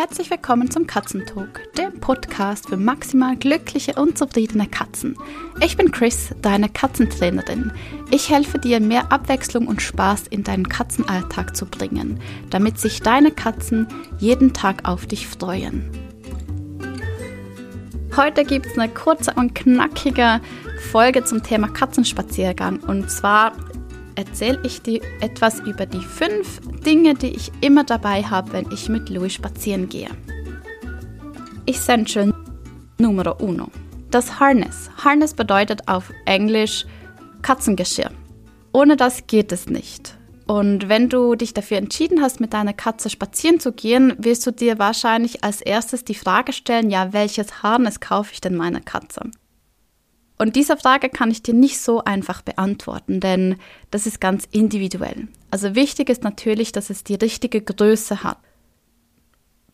Herzlich willkommen zum Katzentalk, dem Podcast für maximal glückliche und zufriedene Katzen. Ich bin Chris, deine Katzentrainerin. Ich helfe dir, mehr Abwechslung und Spaß in deinen Katzenalltag zu bringen, damit sich deine Katzen jeden Tag auf dich freuen. Heute gibt es eine kurze und knackige Folge zum Thema Katzenspaziergang. Und zwar erzähle ich dir etwas über die fünf Dinge, die ich immer dabei habe, wenn ich mit Louis spazieren gehe. Essential Numero uno. Das Harness. Harness bedeutet auf Englisch Katzengeschirr. Ohne das geht es nicht. Und wenn du dich dafür entschieden hast, mit deiner Katze spazieren zu gehen, wirst du dir wahrscheinlich als erstes die Frage stellen, ja, welches Harness kaufe ich denn meiner Katze? Und diese Frage kann ich dir nicht so einfach beantworten, denn das ist ganz individuell. Also wichtig ist natürlich, dass es die richtige Größe hat.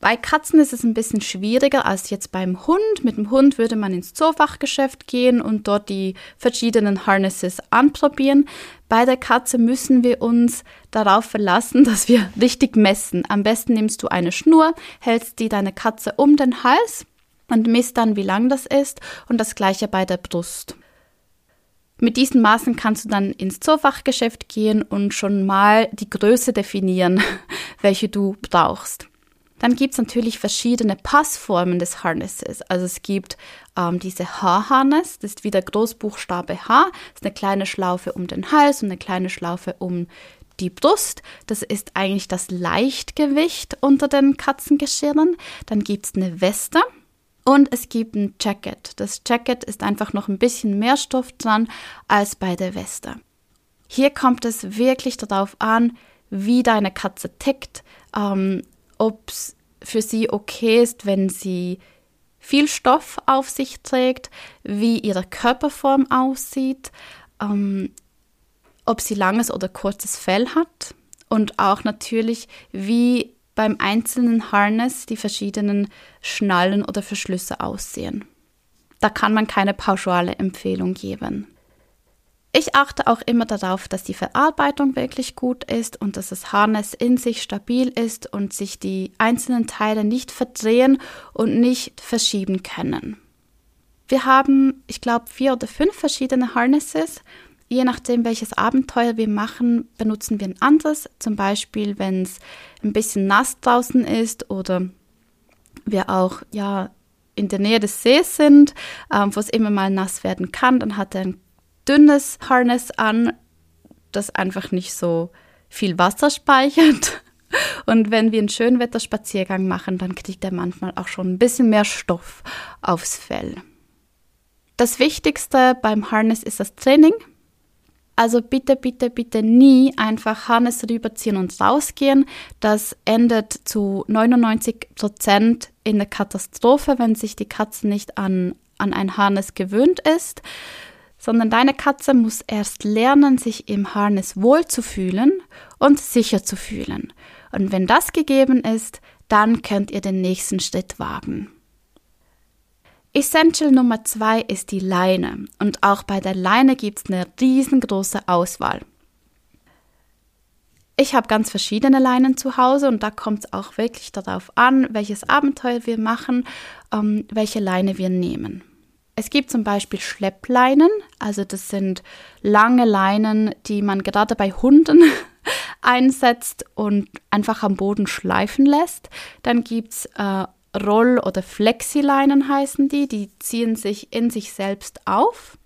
Bei Katzen ist es ein bisschen schwieriger als jetzt beim Hund. Mit dem Hund würde man ins Zoofachgeschäft gehen und dort die verschiedenen Harnesses anprobieren. Bei der Katze müssen wir uns darauf verlassen, dass wir richtig messen. Am besten nimmst du eine Schnur, hältst die deine Katze um den Hals und misst dann, wie lang das ist und das gleiche bei der Brust. Mit diesen Maßen kannst du dann ins Zoofachgeschäft gehen und schon mal die Größe definieren, welche du brauchst. Dann gibt es natürlich verschiedene Passformen des Harnesses. Also es gibt ähm, diese H-Harness, das ist wie der Großbuchstabe H, das ist eine kleine Schlaufe um den Hals und eine kleine Schlaufe um die Brust. Das ist eigentlich das Leichtgewicht unter den Katzengeschirren. Dann gibt es eine Weste. Und es gibt ein Jacket. Das Jacket ist einfach noch ein bisschen mehr Stoff dran als bei der Weste. Hier kommt es wirklich darauf an, wie deine Katze tickt, ähm, ob es für sie okay ist, wenn sie viel Stoff auf sich trägt, wie ihre Körperform aussieht, ähm, ob sie langes oder kurzes Fell hat und auch natürlich, wie beim einzelnen Harness die verschiedenen Schnallen oder Verschlüsse aussehen. Da kann man keine pauschale Empfehlung geben. Ich achte auch immer darauf, dass die Verarbeitung wirklich gut ist und dass das Harness in sich stabil ist und sich die einzelnen Teile nicht verdrehen und nicht verschieben können. Wir haben, ich glaube, vier oder fünf verschiedene Harnesses Je nachdem, welches Abenteuer wir machen, benutzen wir ein anderes. Zum Beispiel, wenn es ein bisschen nass draußen ist oder wir auch ja in der Nähe des Sees sind, ähm, wo es immer mal nass werden kann, dann hat er ein dünnes Harness an, das einfach nicht so viel Wasser speichert. Und wenn wir einen Schönwetterspaziergang machen, dann kriegt er manchmal auch schon ein bisschen mehr Stoff aufs Fell. Das Wichtigste beim Harness ist das Training. Also bitte, bitte, bitte nie einfach Harness rüberziehen und rausgehen. Das endet zu 99 Prozent in der Katastrophe, wenn sich die Katze nicht an, an ein Harness gewöhnt ist, sondern deine Katze muss erst lernen, sich im Harness wohlzufühlen und sicher zu fühlen. Und wenn das gegeben ist, dann könnt ihr den nächsten Schritt wagen. Essential Nummer zwei ist die Leine. Und auch bei der Leine gibt es eine riesengroße Auswahl. Ich habe ganz verschiedene Leinen zu Hause und da kommt es auch wirklich darauf an, welches Abenteuer wir machen, ähm, welche Leine wir nehmen. Es gibt zum Beispiel Schleppleinen, also das sind lange Leinen, die man gerade bei Hunden einsetzt und einfach am Boden schleifen lässt. Dann gibt es äh, Roll- oder Flexileinen heißen die, die ziehen sich in sich selbst auf.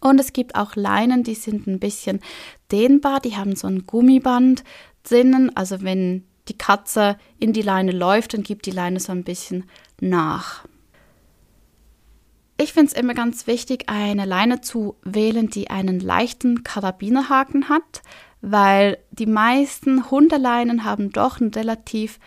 Und es gibt auch Leinen, die sind ein bisschen dehnbar, die haben so ein Gummiband drinnen. Also wenn die Katze in die Leine läuft, dann gibt die Leine so ein bisschen nach. Ich finde es immer ganz wichtig, eine Leine zu wählen, die einen leichten Karabinerhaken hat, weil die meisten Hundeleinen haben doch einen relativ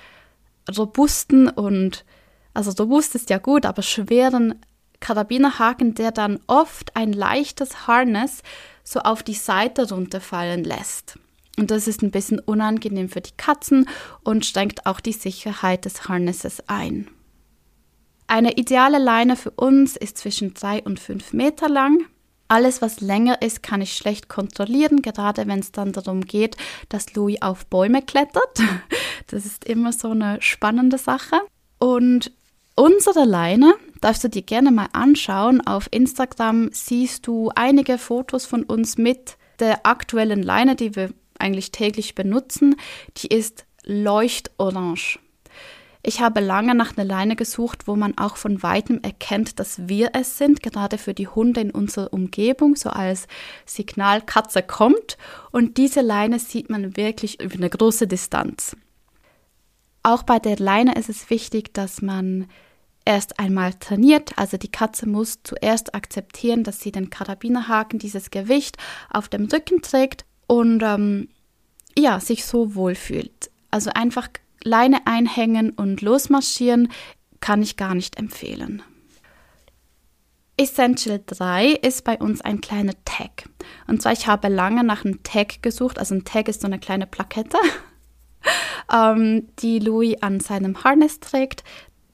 robusten und, also robust ist ja gut, aber schweren Karabinerhaken, der dann oft ein leichtes Harness so auf die Seite runterfallen lässt. Und das ist ein bisschen unangenehm für die Katzen und schränkt auch die Sicherheit des Harnesses ein. Eine ideale Leine für uns ist zwischen drei und fünf Meter lang. Alles, was länger ist, kann ich schlecht kontrollieren, gerade wenn es dann darum geht, dass Louis auf Bäume klettert. Das ist immer so eine spannende Sache. Und unsere Leine darfst du dir gerne mal anschauen. Auf Instagram siehst du einige Fotos von uns mit der aktuellen Leine, die wir eigentlich täglich benutzen. Die ist leuchtorange. Ich habe lange nach einer Leine gesucht, wo man auch von weitem erkennt, dass wir es sind, gerade für die Hunde in unserer Umgebung, so als Signal Katze kommt. Und diese Leine sieht man wirklich über eine große Distanz. Auch bei der Leine ist es wichtig, dass man erst einmal trainiert. Also die Katze muss zuerst akzeptieren, dass sie den Karabinerhaken, dieses Gewicht auf dem Rücken trägt und ähm, ja, sich so wohlfühlt. Also einfach Leine einhängen und losmarschieren kann ich gar nicht empfehlen. Essential 3 ist bei uns ein kleiner Tag. Und zwar, ich habe lange nach einem Tag gesucht. Also ein Tag ist so eine kleine Plakette, ähm, die Louis an seinem Harness trägt.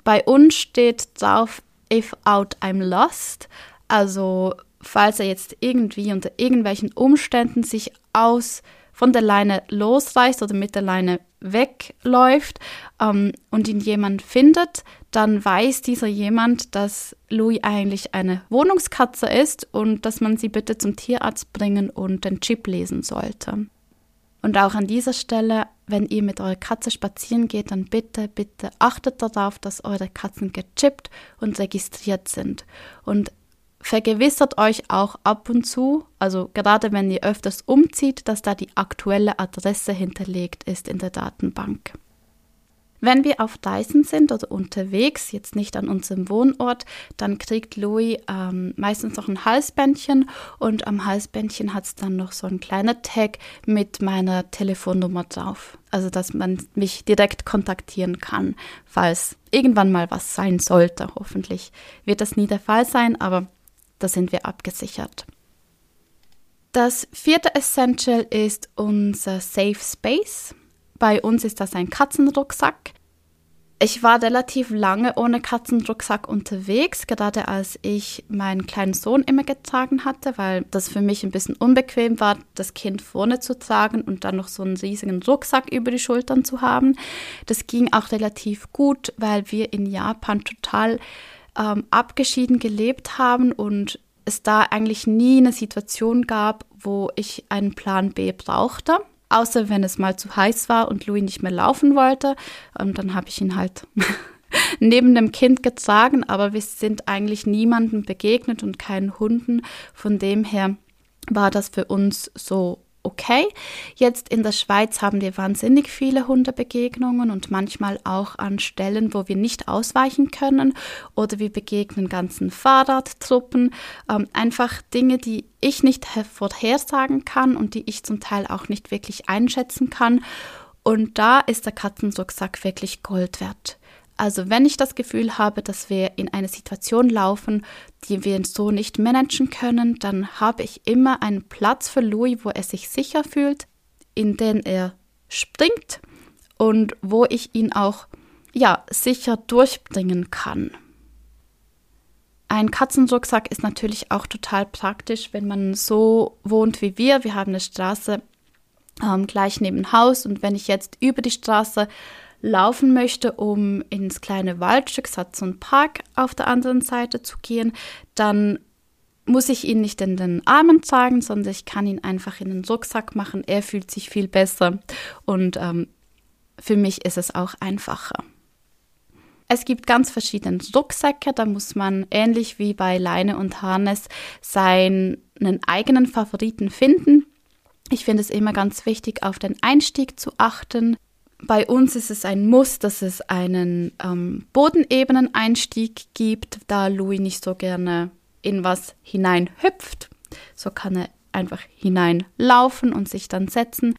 Bei uns steht drauf, if out I'm lost. Also falls er jetzt irgendwie unter irgendwelchen Umständen sich aus von der Leine losreißt oder mit der Leine wegläuft ähm, und ihn jemand findet, dann weiß dieser jemand, dass Louis eigentlich eine Wohnungskatze ist und dass man sie bitte zum Tierarzt bringen und den Chip lesen sollte. Und auch an dieser Stelle, wenn ihr mit eurer Katze spazieren geht, dann bitte, bitte achtet darauf, dass eure Katzen gechippt und registriert sind. Und vergewissert euch auch ab und zu, also gerade wenn ihr öfters umzieht, dass da die aktuelle Adresse hinterlegt ist in der Datenbank. Wenn wir auf Dyson sind oder unterwegs, jetzt nicht an unserem Wohnort, dann kriegt Louis ähm, meistens noch ein Halsbändchen und am Halsbändchen hat es dann noch so ein kleiner Tag mit meiner Telefonnummer drauf. Also dass man mich direkt kontaktieren kann, falls irgendwann mal was sein sollte. Hoffentlich wird das nie der Fall sein, aber da sind wir abgesichert. Das vierte Essential ist unser Safe Space. Bei uns ist das ein Katzenrucksack. Ich war relativ lange ohne Katzenrucksack unterwegs, gerade als ich meinen kleinen Sohn immer getragen hatte, weil das für mich ein bisschen unbequem war, das Kind vorne zu tragen und dann noch so einen riesigen Rucksack über die Schultern zu haben. Das ging auch relativ gut, weil wir in Japan total ähm, abgeschieden gelebt haben und es da eigentlich nie eine Situation gab, wo ich einen Plan B brauchte. Außer wenn es mal zu heiß war und Louis nicht mehr laufen wollte. Und dann habe ich ihn halt neben dem Kind getragen. Aber wir sind eigentlich niemandem begegnet und keinen Hunden. Von dem her war das für uns so okay. Jetzt in der Schweiz haben wir wahnsinnig viele Hundebegegnungen und manchmal auch an Stellen, wo wir nicht ausweichen können oder wir begegnen ganzen Fahrradtruppen. Ähm, einfach Dinge, die ich nicht vorhersagen kann und die ich zum Teil auch nicht wirklich einschätzen kann. Und da ist der Katzenrucksack wirklich Gold wert. Also wenn ich das Gefühl habe, dass wir in eine Situation laufen, die wir so nicht managen können, dann habe ich immer einen Platz für Louis, wo er sich sicher fühlt, in den er springt und wo ich ihn auch ja, sicher durchbringen kann. Ein Katzenrucksack ist natürlich auch total praktisch, wenn man so wohnt wie wir. Wir haben eine Straße ähm, gleich neben Haus und wenn ich jetzt über die Straße laufen möchte, um ins kleine Waldstück, es hat so einen Park auf der anderen Seite zu gehen, dann muss ich ihn nicht in den Armen tragen, sondern ich kann ihn einfach in den Rucksack machen. Er fühlt sich viel besser und ähm, für mich ist es auch einfacher. Es gibt ganz verschiedene Rucksäcke, da muss man ähnlich wie bei Leine und Harness seinen eigenen Favoriten finden. Ich finde es immer ganz wichtig, auf den Einstieg zu achten. Bei uns ist es ein Muss, dass es einen ähm, Bodenebenen-Einstieg gibt, da Louis nicht so gerne in was hineinhüpft. So kann er einfach hineinlaufen und sich dann setzen.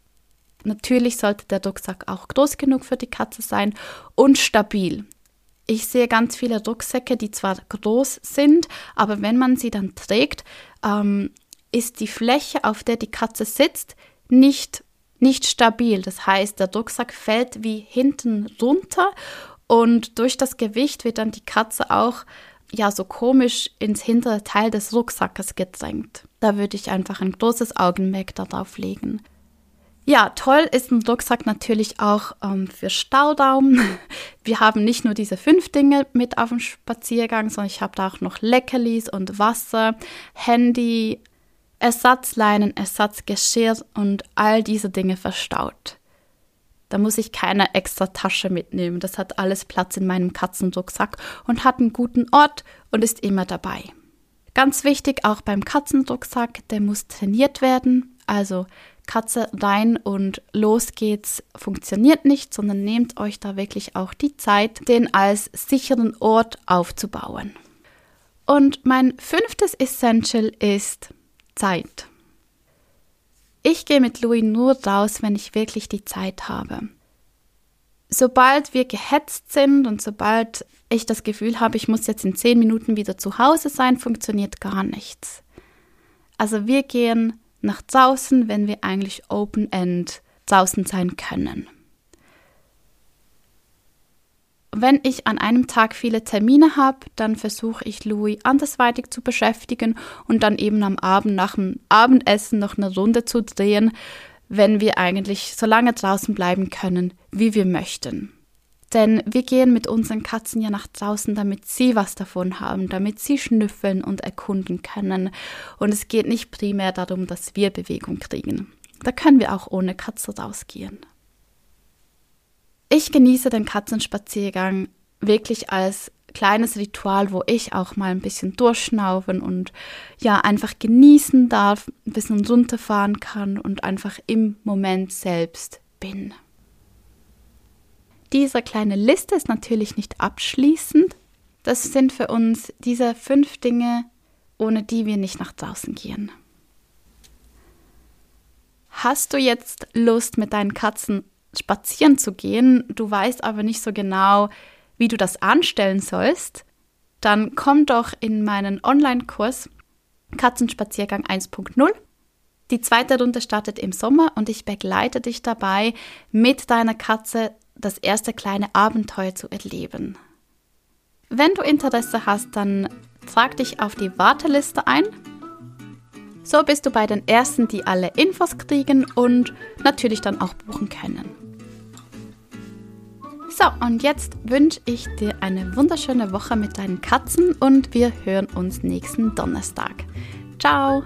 Natürlich sollte der Rucksack auch groß genug für die Katze sein und stabil. Ich sehe ganz viele Rucksäcke, die zwar groß sind, aber wenn man sie dann trägt, ähm, ist die Fläche, auf der die Katze sitzt, nicht nicht stabil. Das heißt, der Rucksack fällt wie hinten runter und durch das Gewicht wird dann die Katze auch ja so komisch ins hintere Teil des Rucksackes gedrängt. Da würde ich einfach ein großes Augenmerk darauf legen. Ja, toll ist ein Rucksack natürlich auch ähm, für Staudaum. Wir haben nicht nur diese fünf Dinge mit auf dem Spaziergang, sondern ich habe da auch noch Leckerlis und Wasser, Handy, Ersatzleinen, Ersatzgeschirr und all diese Dinge verstaut. Da muss ich keine extra Tasche mitnehmen. Das hat alles Platz in meinem Katzenrucksack und hat einen guten Ort und ist immer dabei. Ganz wichtig auch beim Katzenrucksack, der muss trainiert werden. Also Katze rein und los geht's funktioniert nicht, sondern nehmt euch da wirklich auch die Zeit, den als sicheren Ort aufzubauen. Und mein fünftes Essential ist Zeit. Ich gehe mit Louis nur raus, wenn ich wirklich die Zeit habe. Sobald wir gehetzt sind und sobald ich das Gefühl habe, ich muss jetzt in zehn Minuten wieder zu Hause sein, funktioniert gar nichts. Also wir gehen nach draußen, wenn wir eigentlich Open-End draußen sein können. Wenn ich an einem Tag viele Termine habe, dann versuche ich Louis andersweitig zu beschäftigen und dann eben am Abend nach dem Abendessen noch eine Runde zu drehen, wenn wir eigentlich so lange draußen bleiben können, wie wir möchten. Denn wir gehen mit unseren Katzen ja nach draußen, damit sie was davon haben, damit sie schnüffeln und erkunden können. Und es geht nicht primär darum, dass wir Bewegung kriegen. Da können wir auch ohne Katze rausgehen. Ich genieße den Katzenspaziergang wirklich als kleines Ritual, wo ich auch mal ein bisschen durchschnaufen und ja einfach genießen darf, ein bisschen runterfahren kann und einfach im Moment selbst bin. Diese kleine Liste ist natürlich nicht abschließend. Das sind für uns diese fünf Dinge, ohne die wir nicht nach draußen gehen. Hast du jetzt Lust, mit deinen Katzen spazieren zu gehen, du weißt aber nicht so genau, wie du das anstellen sollst, dann komm doch in meinen Online-Kurs Katzenspaziergang 1.0. Die zweite Runde startet im Sommer und ich begleite dich dabei, mit deiner Katze das erste kleine Abenteuer zu erleben. Wenn du Interesse hast, dann trag dich auf die Warteliste ein. So bist du bei den ersten, die alle Infos kriegen und natürlich dann auch buchen können. So, und jetzt wünsche ich dir eine wunderschöne Woche mit deinen Katzen und wir hören uns nächsten Donnerstag. Ciao!